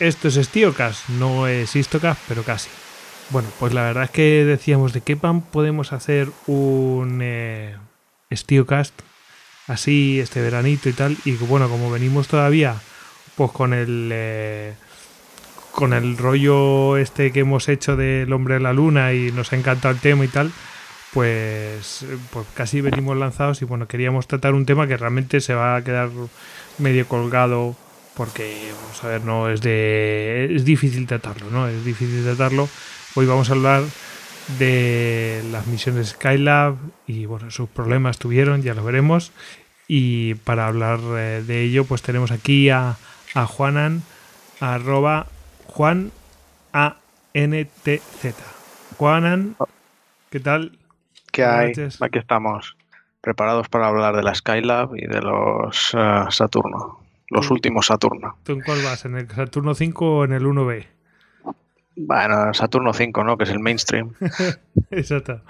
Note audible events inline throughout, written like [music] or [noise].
Esto es Stiocast, no es Histocast, pero casi. Bueno, pues la verdad es que decíamos de qué pan podemos hacer un eh, así este veranito y tal. Y bueno, como venimos todavía pues con el eh, con el rollo este que hemos hecho del hombre de la luna y nos ha encantado el tema y tal, pues, pues casi venimos lanzados y bueno, queríamos tratar un tema que realmente se va a quedar medio colgado porque, vamos a ver, no es de... es difícil tratarlo, ¿no? Es difícil tratarlo. Hoy vamos a hablar de las misiones Skylab y bueno, sus problemas tuvieron, ya lo veremos. Y para hablar eh, de ello, pues tenemos aquí a, a Juanan, arroba Juan A N T Z. Juanan, ¿qué tal? ¿Qué hay? Aquí estamos, preparados para hablar de la Skylab y de los uh, Saturno, los últimos Saturno. ¿Tú en cuál vas? ¿En el Saturno 5 o en el 1B? Bueno, Saturno 5, ¿no? Que es el mainstream. [laughs] Exacto.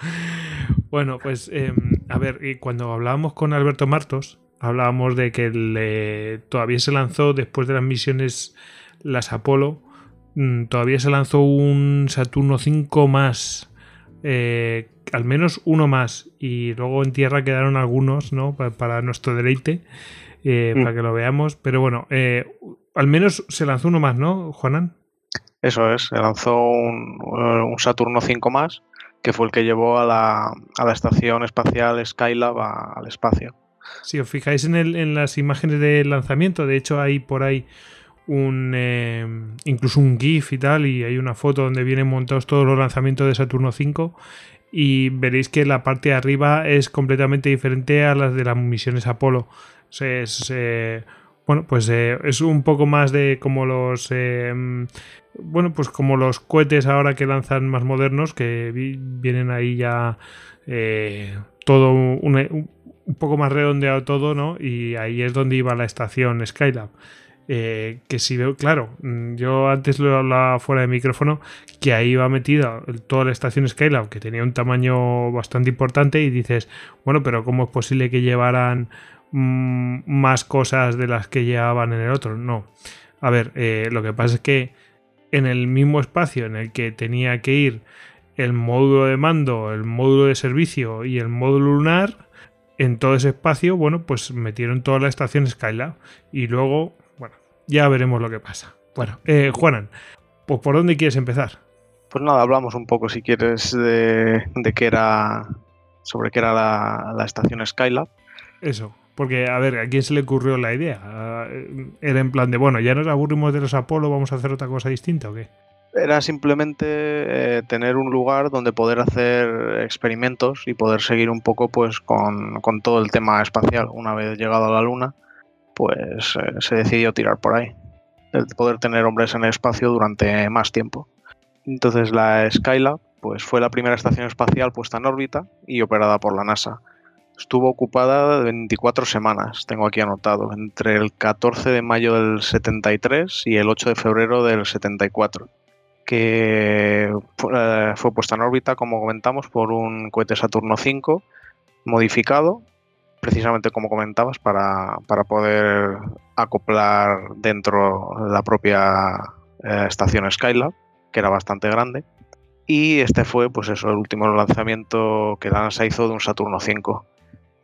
Bueno, pues eh, a ver, y cuando hablábamos con Alberto Martos, hablábamos de que le, todavía se lanzó después de las misiones las Apolo, mmm, todavía se lanzó un Saturno 5 más, eh, al menos uno más, y luego en tierra quedaron algunos, ¿no? Para, para nuestro deleite, eh, mm. para que lo veamos, pero bueno, eh, al menos se lanzó uno más, ¿no, Juanan? Eso es, se lanzó un, un Saturno 5 más que fue el que llevó a la, a la estación espacial Skylab a, al espacio. Si os fijáis en, el, en, las imágenes de lanzamiento, de hecho hay por ahí un eh, incluso un GIF y tal, y hay una foto donde vienen montados todos los lanzamientos de Saturno 5 y veréis que la parte de arriba es completamente diferente a las de las misiones Apolo. Eh, bueno, pues eh, es un poco más de como los eh, bueno, pues como los cohetes ahora que lanzan más modernos, que vienen ahí ya eh, todo un, poco más redondeado todo, ¿no? Y ahí es donde iba la estación Skylab. Que si veo, claro, mm, yo antes lo hablaba fuera de micrófono, que ahí iba metida toda la estación Skylab, que tenía un tamaño bastante importante, y dices, bueno, pero ¿cómo es posible que llevaran mmm, más cosas de las que llevaban en el otro? No. A ver, eh, lo que pasa es que en el mismo espacio en el que tenía que ir el módulo de mando, el módulo de servicio y el módulo lunar, en todo ese espacio, bueno, pues metieron toda la estación Skylab y luego, bueno, ya veremos lo que pasa. Bueno, eh, Juanan, pues ¿por dónde quieres empezar? Pues nada, hablamos un poco, si quieres, de, de qué era, sobre qué era la, la estación Skylab. Eso. Porque, a ver, ¿a quién se le ocurrió la idea? Era en plan de, bueno, ya nos aburrimos de los Apolo, vamos a hacer otra cosa distinta o qué? Era simplemente eh, tener un lugar donde poder hacer experimentos y poder seguir un poco pues con, con todo el tema espacial. Una vez llegado a la Luna, pues eh, se decidió tirar por ahí. El poder tener hombres en el espacio durante más tiempo. Entonces la Skylab pues, fue la primera estación espacial puesta en órbita y operada por la NASA estuvo ocupada 24 semanas, tengo aquí anotado, entre el 14 de mayo del 73 y el 8 de febrero del 74, que eh, fue puesta en órbita, como comentamos, por un cohete Saturno V modificado, precisamente como comentabas, para, para poder acoplar dentro de la propia eh, estación Skylab, que era bastante grande. Y este fue, pues eso, el último lanzamiento que la NASA hizo de un Saturno V.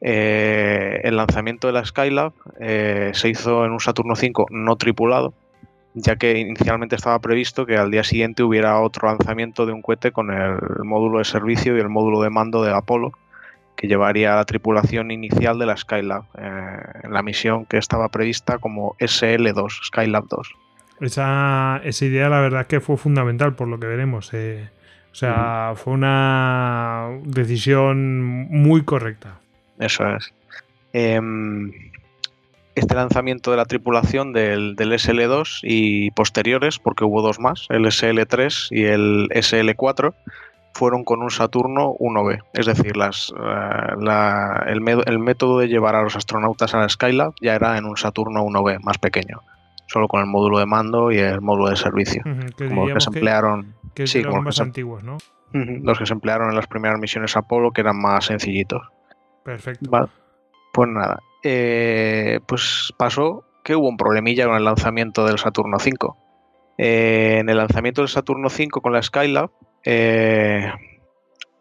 Eh, el lanzamiento de la Skylab eh, se hizo en un Saturno V no tripulado, ya que inicialmente estaba previsto que al día siguiente hubiera otro lanzamiento de un cohete con el módulo de servicio y el módulo de mando de Apolo, que llevaría a la tripulación inicial de la Skylab, eh, en la misión que estaba prevista como SL2, Skylab 2. Esa, esa idea la verdad es que fue fundamental por lo que veremos. O sea, fue una decisión muy correcta. Eso es. Eh, este lanzamiento de la tripulación del, del, SL2 y posteriores, porque hubo dos más, el SL3 y el SL4, fueron con un Saturno 1B. Es decir, las, uh, la, el, el, método de llevar a los astronautas a la Skylab ya era en un Saturno 1B más pequeño, solo con el módulo de mando y el módulo de servicio. Uh -huh, que como los que se emplearon. Que, que sí, los más antiguos, ¿no? Uh -huh, los que se emplearon en las primeras misiones Apolo, que eran más sencillitos. Perfecto. Vale. Pues nada, eh, pues pasó que hubo un problemilla con el lanzamiento del Saturno 5. Eh, en el lanzamiento del Saturno V con la Skylab eh,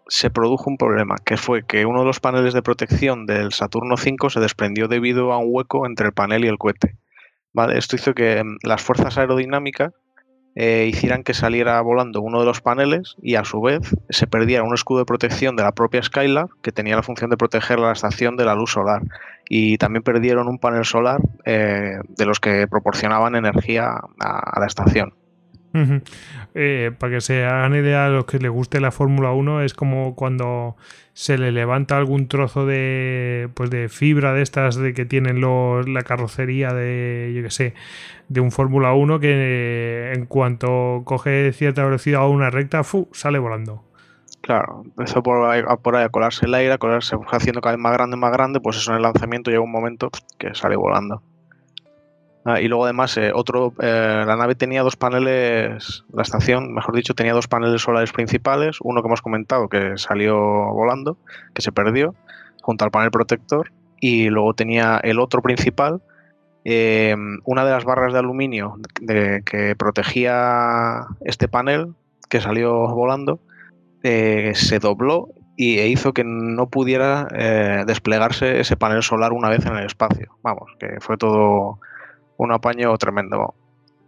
se produjo un problema, que fue que uno de los paneles de protección del Saturno V se desprendió debido a un hueco entre el panel y el cohete. ¿Vale? Esto hizo que mm, las fuerzas aerodinámicas eh, hicieran que saliera volando uno de los paneles y a su vez se perdiera un escudo de protección de la propia Skylab que tenía la función de proteger la estación de la luz solar y también perdieron un panel solar eh, de los que proporcionaban energía a la estación. Eh, para que se hagan idea a los que les guste la Fórmula 1, es como cuando se le levanta algún trozo de, pues de fibra de estas de que tienen los, la carrocería de, yo que sé, de un Fórmula 1 que en cuanto coge cierta velocidad o una recta, ¡fu! sale volando. Claro, empezó por por ahí a colarse el aire, a colarse, haciendo cada vez más grande, más grande, pues eso en el lanzamiento llega un momento que sale volando. Ah, y luego además eh, otro, eh, la nave tenía dos paneles, la estación, mejor dicho, tenía dos paneles solares principales, uno que hemos comentado que salió volando, que se perdió, junto al panel protector, y luego tenía el otro principal, eh, una de las barras de aluminio que protegía este panel, que salió volando, se dobló y e hizo que no pudiera desplegarse ese panel solar una vez en el espacio. Vamos, que fue todo un apaño tremendo.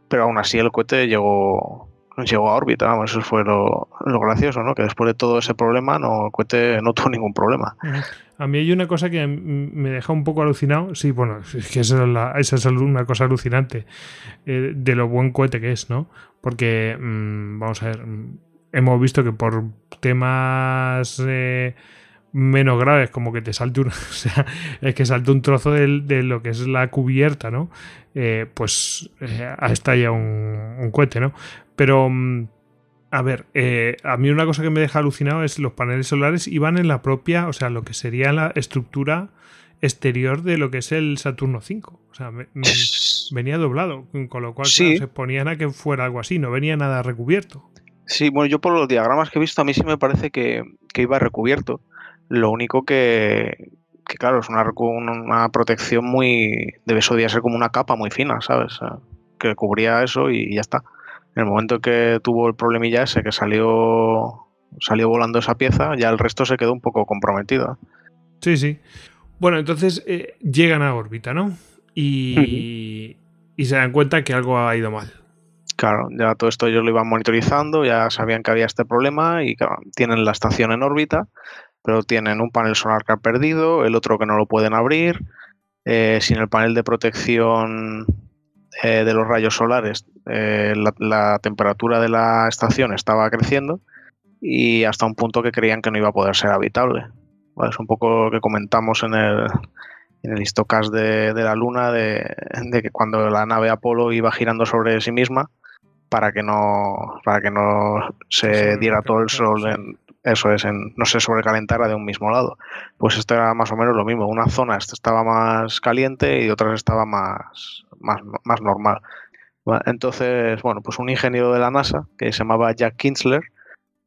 Pero aún así el cohete llegó, llegó a órbita, vamos, eso fue lo, gracioso, ¿no? Que después de todo ese problema, no, el cohete no tuvo ningún problema. A mí hay una cosa que me deja un poco alucinado. Sí, bueno, es que esa es, una cosa alucinante eh, de lo buen cohete que es, ¿no? Porque, mm, vamos a ver, mm, hemos visto que por temas eh, menos graves, como que te salte un, [laughs] o sea, es que salte un trozo de, lo que es la cubierta, ¿no? Eh, pues eh, estalla un, un, cohete, ¿no? Pero, mm, a ver, eh, a mí una cosa que me deja alucinado es los paneles solares iban en la propia, o sea, lo que sería la estructura exterior de lo que es el Saturno 5. O sea, venía doblado, con lo cual se ponían a que fuera algo así, no venía nada recubierto. Sí, bueno, yo por los diagramas que he visto, a mí sí me parece que, que iba recubierto. Lo único que, claro, es una, una protección muy. Debe ser como una capa muy fina, ¿sabes? Que cubría eso y ya está. En el momento que tuvo el problemilla ese, que salió, salió volando esa pieza, ya el resto se quedó un poco comprometido. Sí, sí. Bueno, entonces eh, llegan a órbita, ¿no? Y, y se dan cuenta que algo ha ido mal. Claro, ya todo esto ellos lo iban monitorizando, ya sabían que había este problema y tienen la estación en órbita pero tienen un panel solar que ha perdido, el otro que no lo pueden abrir, eh, sin el panel de protección eh, de los rayos solares, eh, la, temperatura de la estación estaba creciendo y hasta un punto que creían que no iba a poder ser habitable. es un poco lo que comentamos en el, en el histocast de, la Luna, de, que cuando la nave Apolo iba girando sobre sí misma, para que no, para que no se diera todo el sol en, eso es, en, no se sobrecalentara de un mismo lado. Pues esto era más o menos lo mismo. Una zona estaba más caliente y otras estaba más, más, normal. Entonces, bueno, pues un ingeniero de la NASA que se llamaba Jack Kinsler,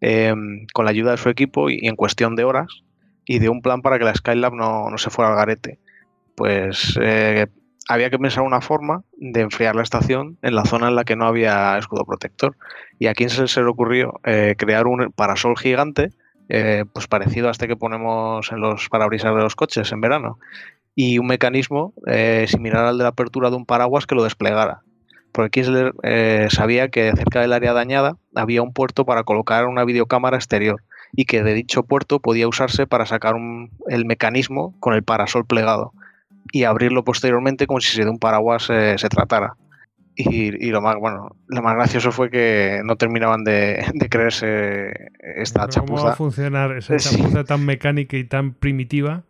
em, con la ayuda de su equipo y, en cuestión de horas, y de un plan para que la Skylab no, no se fuera al garete. Pues eh, había que pensar una forma de enfriar la estación en la zona en la que no había escudo protector. Y a quién se, le ocurrió eh, crear un parasol gigante, eh, pues parecido a este que ponemos en los parabrisas de los coches en verano, y un mecanismo eh, similar al de la apertura de un paraguas que lo desplegara. Porque Kinsler sabía que cerca del área dañada había un puerto para colocar una videocámara exterior y que de dicho puerto podía usarse para sacar el mecanismo con el parasol plegado y abrirlo posteriormente como si de un paraguas se tratara. Y, lo más bueno, lo más gracioso fue que no terminaban de, creerse esta chapuza. ¿Cómo va a funcionar esa [laughs] chapuza tan mecánica y tan primitiva?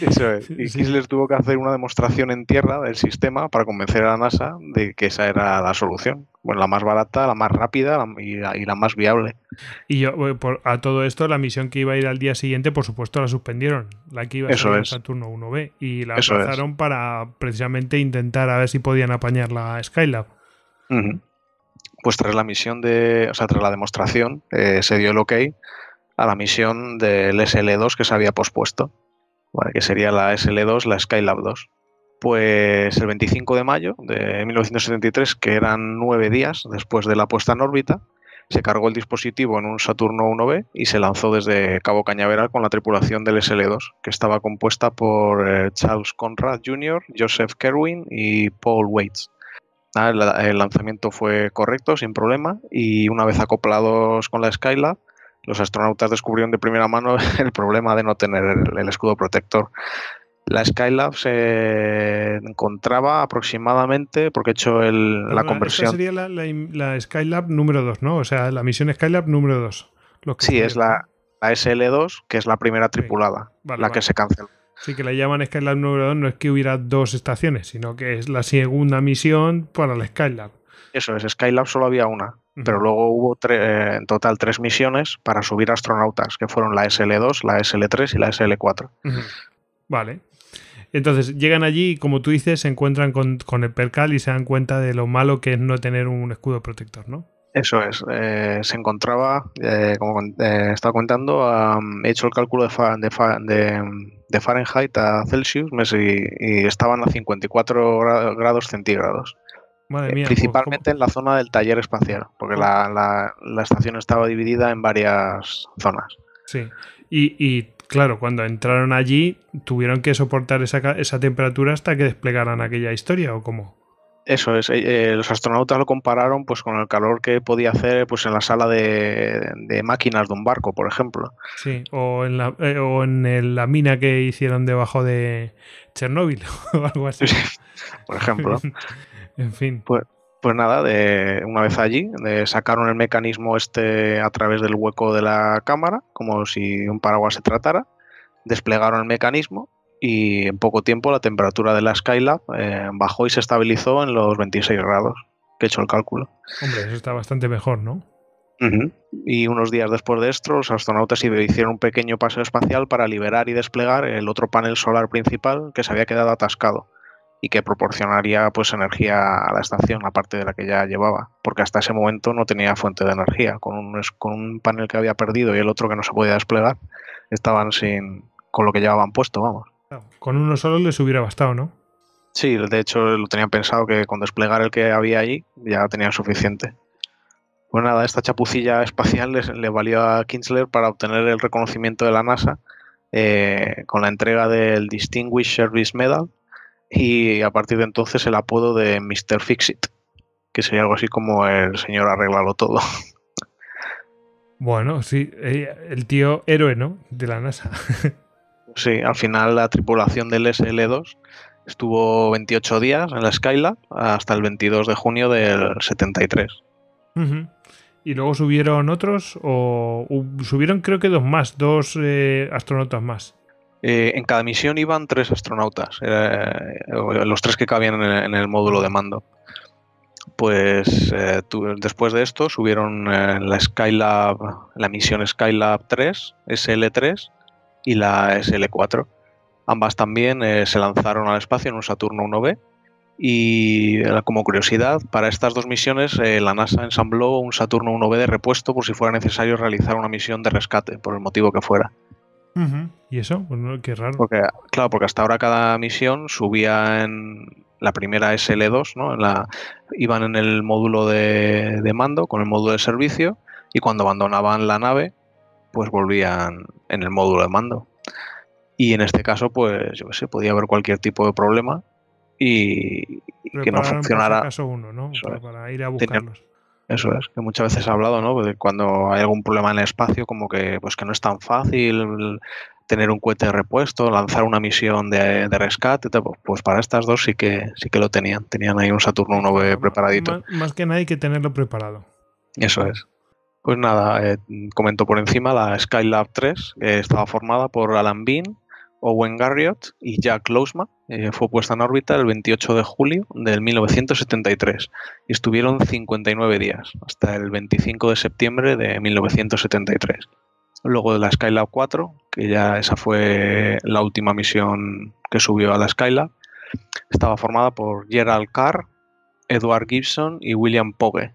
Eso es. [laughs] Y Kisler tuvo que hacer una demostración en tierra del sistema para convencer a la NASA de que esa era la solución. Bueno, la más barata, la más rápida y la, más viable. Y yo, a todo esto, la misión que iba a ir al día siguiente, por supuesto, la suspendieron. La que iba a ser Saturno 1B. Y la aplazaron para precisamente intentar a ver si podían apañar la Skylab. Pues tras la misión de. O sea, tras la demostración, eh, se dio el ok a la misión del SL2 que se había pospuesto que sería la SL2, la Skylab 2. Pues el 25 de mayo de 1973, que eran nueve días después de la puesta en órbita, se cargó el dispositivo en un Saturno 1B y se lanzó desde Cabo Cañaveral con la tripulación del SL-2, que estaba compuesta por eh, Charles Conrad Jr., Joseph Kerwin y Paul Waits. el, lanzamiento fue correcto, sin problema, y una vez acoplados con la Skylab, los astronautas descubrieron de primera mano [laughs] el problema de no tener el escudo protector. La Skylab se encontraba aproximadamente, porque he hecho el, la conversión. Esta sería la, Skylab número 2, ¿no? O sea, la misión Skylab número 2. Sí, es la, SL2, que es la primera tripulada, la que se canceló. Sí, que la llaman Skylab número 2, no es que hubiera dos estaciones, sino que es la segunda misión para la Skylab. Eso es, Skylab solo había una, pero luego hubo eh, en total tres misiones para subir astronautas, que fueron la SL2, la SL3 y la SL4. Vale. Entonces llegan allí y, como tú dices, se encuentran con, el percal y se dan cuenta de lo malo que es no tener un escudo protector, ¿no? Eso es. Eh, se encontraba, eh, como eh, estaba comentando, he hecho el cálculo de, de, Fahrenheit a Celsius y, estaban a 54 grados centígrados. Madre mía, pues, principalmente en la zona del taller espacial, porque la, estación estaba dividida en varias zonas. Sí. Y, y claro, cuando entraron allí, tuvieron que soportar esa, esa temperatura hasta que desplegaran aquella historia, ¿o cómo? Eso es, eh, eh, los astronautas lo compararon pues con el calor que podía hacer pues en la sala de, máquinas de un barco, por ejemplo. Sí, o en la, eh, o en la mina que hicieron debajo de Chernóbil [laughs] o algo así. [laughs] por ejemplo. [laughs] en fin. Pues, pues nada, de, una vez allí, sacaron el mecanismo este a través del hueco de la cámara, como si un paraguas se tratara, desplegaron el mecanismo y en poco tiempo la temperatura de la Skylab eh, bajó y se estabilizó en los 26 grados, que he hecho el cálculo. Hombre, eso está bastante mejor, ¿no? Y unos días después de esto, los astronautas hicieron un pequeño paseo espacial para liberar y desplegar el otro panel solar principal que se había quedado atascado y que proporcionaría pues energía a la estación, aparte de la que ya llevaba, porque hasta ese momento no tenía fuente de energía. Con un, con un panel que había perdido y el otro que no se podía desplegar, estaban sin con lo que llevaban puesto, vamos. Con uno solo les hubiera bastado, ¿no? Sí, de hecho lo tenían pensado que con desplegar el que había allí ya tenían suficiente. Pues nada, esta chapucilla espacial le valió a Kinsler para obtener el reconocimiento de la NASA eh, con la entrega del Distinguished Service Medal y a partir de entonces el apodo de Mr. Fixit, que sería algo así como el señor arreglalo todo. [laughs] Bueno, sí, eh, el tío héroe, ¿no? De la NASA. [laughs] sí, al final la tripulación del SL2 estuvo 28 días en la Skylab hasta el 22 de junio del 73. ¿Y luego subieron otros? ¿O subieron creo que dos más, dos eh, astronautas más? Eh, en cada misión iban tres astronautas, eh, los tres que cabían en el, módulo de mando. Pues eh, después de esto subieron la Skylab, la misión Skylab 3, SL3 y la SL4. Ambas también se lanzaron al espacio en un Saturno 1B. Y como curiosidad, para estas dos misiones la NASA ensambló un Saturno 1B de repuesto por si fuera necesario realizar una misión de rescate, por el motivo que fuera. ¿Y eso? Pues qué raro. Porque, claro, porque hasta ahora cada misión subía en la primera SL2, ¿no? la, iban en el módulo de, mando, con el módulo de servicio, y cuando abandonaban la nave, pues volvían en el módulo de mando. Y en este caso, pues, yo qué sé, podía haber cualquier tipo de problema y, que no funcionara. Caso uno, ¿no? Para, ir a buscarlos. Eso es, que muchas veces he hablado, ¿no? De cuando hay algún problema en el espacio, como que pues que no es tan fácil tener un cohete de repuesto, lanzar una misión de, rescate, pues para estas dos sí que sí que lo tenían, tenían ahí un Saturno 1B preparadito. Más, que nada hay que tenerlo preparado. Eso es. Pues nada, eh, comento por encima la Skylab 3, que estaba formada por Alan Bean, Owen Garriott y Jack Lousma. Eh, fue puesta en órbita el 28 de julio del 1973 y estuvieron 59 días, hasta el 25 de septiembre de 1973. Luego de la Skylab 4, que ya esa fue la última misión que subió a la Skylab, estaba formada por Gerald Carr, Edward Gibson y William Pogue.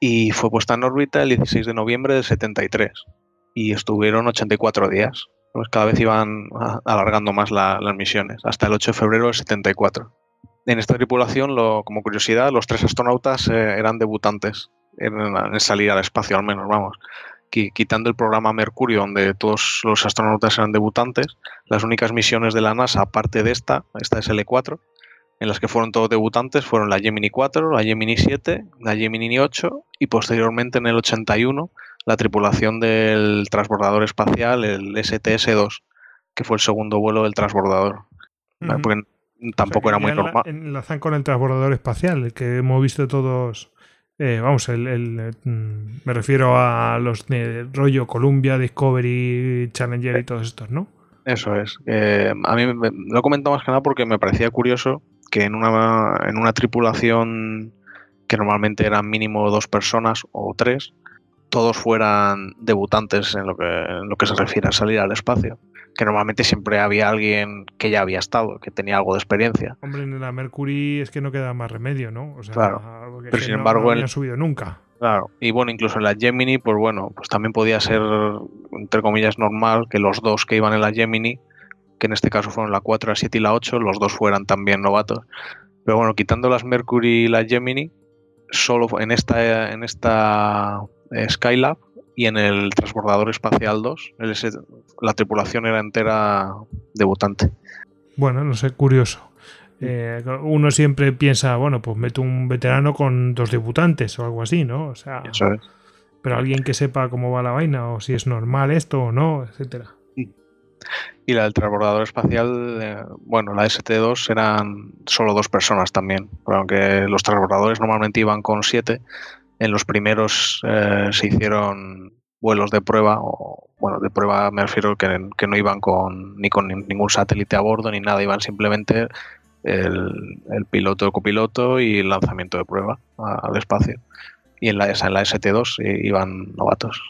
Y fue puesta en órbita el 16 de noviembre del 73 y estuvieron 84 días pues cada vez iban alargando más las misiones, hasta el 8 de febrero del 74. En esta tripulación, lo, como curiosidad, los tres astronautas eh, eran debutantes en, en, salir al espacio, al menos, vamos. Quitando el programa Mercurio, donde todos los astronautas eran debutantes, las únicas misiones de la NASA, aparte de esta, esta es L4, en las que fueron todos debutantes, fueron la Gemini 4, la Gemini 7, la Gemini 8 y posteriormente en el 81 la tripulación del transbordador espacial, el STS-2, que fue el segundo vuelo del transbordador. Porque tampoco era muy normal. Enlazan con el transbordador espacial, el que hemos visto todos. Eh, vamos, el, mm, me refiero a los de rollo Columbia, Discovery, Challenger y todos estos, ¿no? Eso es. a mí me, lo he comentado más que nada porque me parecía curioso que en una, en una tripulación que normalmente eran mínimo dos personas o tres, todos fueran debutantes en lo que, en lo que se refiere a salir al espacio. Que normalmente siempre había alguien que ya había estado, que tenía algo de experiencia. Hombre, en la Mercury es que no queda más remedio, ¿no? O sea, claro. Pero sin embargo, no, subido nunca. Claro. Y bueno, incluso en la Gemini, pues bueno, pues también podía ser, entre comillas, normal que los dos que iban en la Gemini, que en este caso fueron la 4, la 7 y la 8, los dos fueran también novatos. Pero bueno, quitando las Mercury y la Gemini, solo en esta, en esta Skylab y en el transbordador espacial 2 la tripulación era entera debutante. Bueno, no sé, curioso. Eh, uno siempre piensa, bueno, pues meto un veterano con dos debutantes o algo así, ¿no? O sea, pero alguien que sepa cómo va la vaina o si es normal esto o no, etcétera. Y la del transbordador espacial, eh, bueno, la ST2 eran solo dos personas también, aunque los transbordadores normalmente iban con siete, en los primeros eh, se hicieron vuelos de prueba, o bueno, de prueba me refiero que, no iban con ni con ningún satélite a bordo ni nada, iban simplemente el, piloto, el copiloto y el lanzamiento de prueba al espacio. Y en la, en la ST2 iban novatos.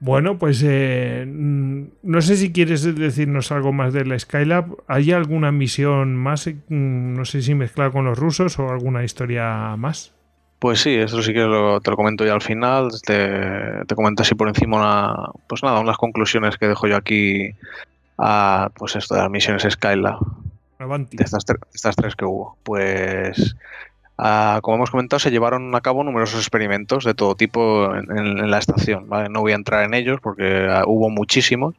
Bueno, pues eh, mm, no sé si quieres decirnos algo más de la Skylab. ¿Hay alguna misión más? Mm, no sé si mezclada con los rusos o alguna historia más. Pues sí, eso sí que te lo comento ya al final. Te, te comento así por encima una, pues nada, unas conclusiones que dejo yo aquí a pues esto de las misiones Skylab. De estas, estas tres que hubo. Pues como hemos comentado, se llevaron a cabo numerosos experimentos de todo tipo en, la estación. No voy a entrar en ellos porque ah, hubo muchísimos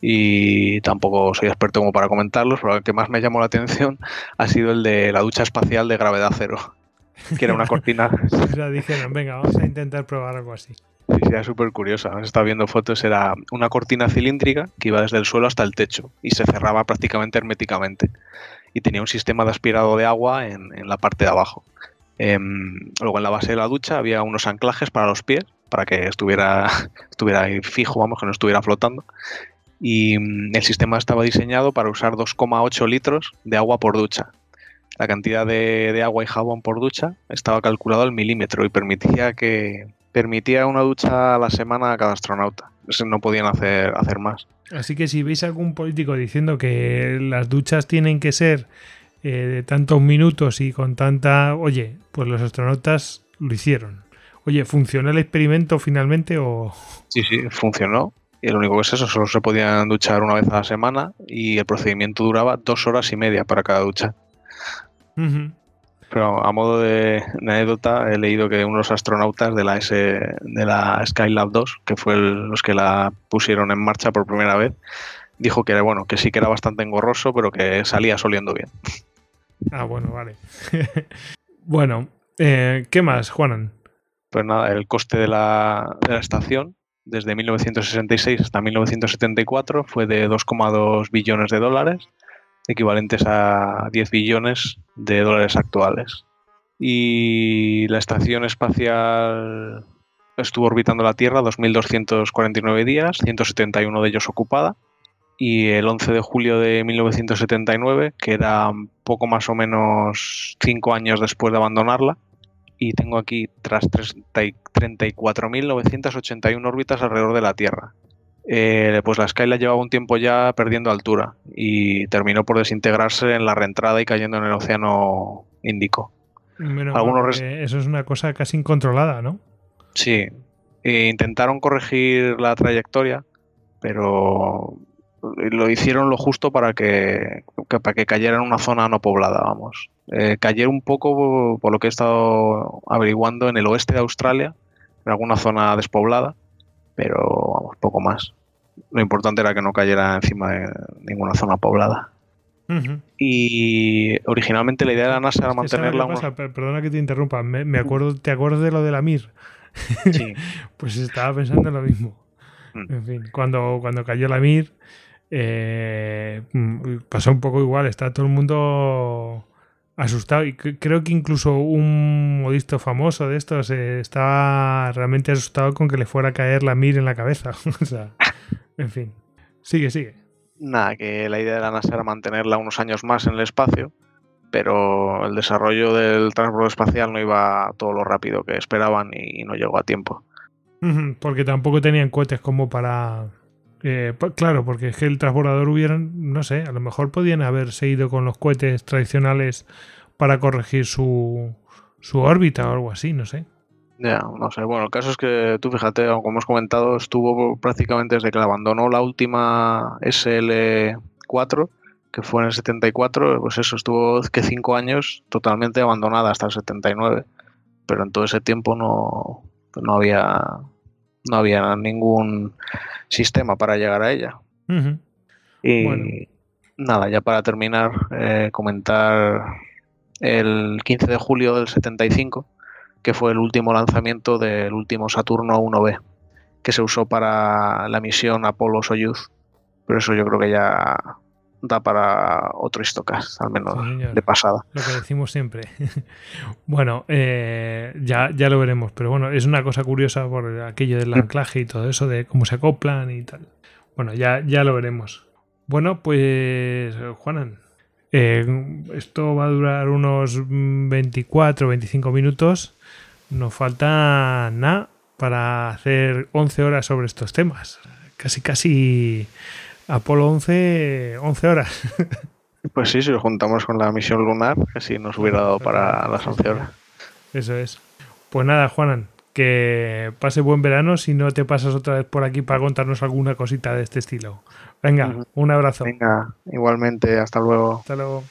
y tampoco soy experto como para comentarlos, pero el que más me llamó la atención [laughs] ha sido el de la ducha espacial de gravedad cero [laughs] que era una cortina. [laughs] o sea, dijeron, venga, vamos a intentar probar algo así. Sí, era súper curiosa. Estaba viendo fotos, era una cortina cilíndrica que iba desde el suelo hasta el techo y se cerraba prácticamente herméticamente. Y tenía un sistema de aspirado de agua en, la parte de abajo. Em, luego en la base de la ducha había unos anclajes para los pies, para que estuviera, [laughs] estuviera ahí fijo, vamos, que no estuviera flotando. Y mm, el sistema estaba diseñado para usar 2,8 litros de agua por ducha la cantidad de, agua y jabón por ducha estaba calculado al milímetro y permitía que permitía una ducha a la semana a cada astronauta. No podían hacer, hacer más. Así que si veis algún político diciendo que las duchas tienen que ser eh, de tantos minutos y con tanta... Oye, pues los astronautas lo hicieron. Oye, ¿funcionó el experimento finalmente o...? Sí, sí, funcionó. Y lo único que es eso, solo se podían duchar una vez a la semana y el procedimiento duraba dos horas y media para cada ducha. Pero a modo de, anécdota, he leído que unos astronautas de la, S, de la Skylab 2, que fue los que la pusieron en marcha por primera vez, dijo que era bueno, que sí que era bastante engorroso, pero que salía soliendo bien. Ah, bueno, vale. [laughs] bueno, eh, ¿qué más, Juanan? Pues nada, el coste de la, de la estación desde 1966 hasta 1974 fue de 2,2 billones de dólares equivalentes a 10 billones de dólares actuales. Y la estación espacial estuvo orbitando la Tierra 2.249 días, 171 de ellos ocupada. Y el 11 de julio de 1979, que era poco más o menos 5 años después de abandonarla, y tengo aquí tras 34.981 órbitas alrededor de la Tierra, eh, pues la Skyline llevaba un tiempo ya perdiendo altura y terminó por desintegrarse en la reentrada y cayendo en el océano Índico. eso es una cosa casi incontrolada, ¿no? Sí. E intentaron corregir la trayectoria, pero lo hicieron lo justo para que, para que cayera en una zona no poblada, vamos. Eh, cayeron un poco, por lo que he estado averiguando, en el oeste de Australia, en alguna zona despoblada, pero vamos, poco más. Lo importante era que no cayera encima de ninguna zona poblada. Y originalmente la idea de la NASA era mantenerla. Perdona que te interrumpa, me, acuerdo, ¿te acuerdas de lo de la Mir? Sí. [laughs] pues estaba pensando en lo mismo. Mm. En fin, cuando, cuando cayó la Mir, eh, mm, pasó un poco igual, está todo el mundo asustado y creo que incluso un modisto famoso de estos eh, estaba realmente asustado con que le fuera a caer la Mir en la cabeza. [laughs] o sea, en fin, sigue, sigue. Nada, que la idea de la NASA era mantenerla unos años más en el espacio, pero el desarrollo del transporte espacial no iba todo lo rápido que esperaban y no llegó a tiempo. Porque tampoco tenían cohetes como para... Eh, claro, porque es que el transbordador hubieran, no sé, a lo mejor podían haberse ido con los cohetes tradicionales para corregir su, su órbita o algo así, no sé. Ya, no sé. Bueno, el caso es que tú fíjate, como hemos comentado, estuvo prácticamente desde que la abandonó la última SL4, que fue en el 74, pues eso, estuvo que cinco años totalmente abandonada hasta el 79. Pero en todo ese tiempo no, no había no había ningún sistema para llegar a ella. Y nada, ya para terminar, eh, comentar el 15 de julio del 75 que fue el último lanzamiento del último Saturno 1B, que se usó para la misión Apollo-Soyuz. Pero eso yo creo que ya da para otro Istocast, al menos de pasada. Lo que decimos siempre. [laughs] bueno, eh, ya, ya lo veremos, pero bueno, es una cosa curiosa por aquello del mm. anclaje y todo eso, de cómo se acoplan y tal. Bueno, ya, ya lo veremos. Bueno, pues Juanan, eh, esto va a durar unos 24 25 minutos nos falta nada para hacer 11 horas sobre estos temas. Casi, casi Apolo 11, 11 horas. [laughs] Pues sí, si lo juntamos con la misión lunar, que nos hubiera dado para las 11 horas. Eso es. Pues nada, Juanan, que pase buen verano si no te pasas otra vez por aquí para contarnos alguna cosita de este estilo. Venga, un abrazo. Venga, igualmente, hasta luego. Hasta luego.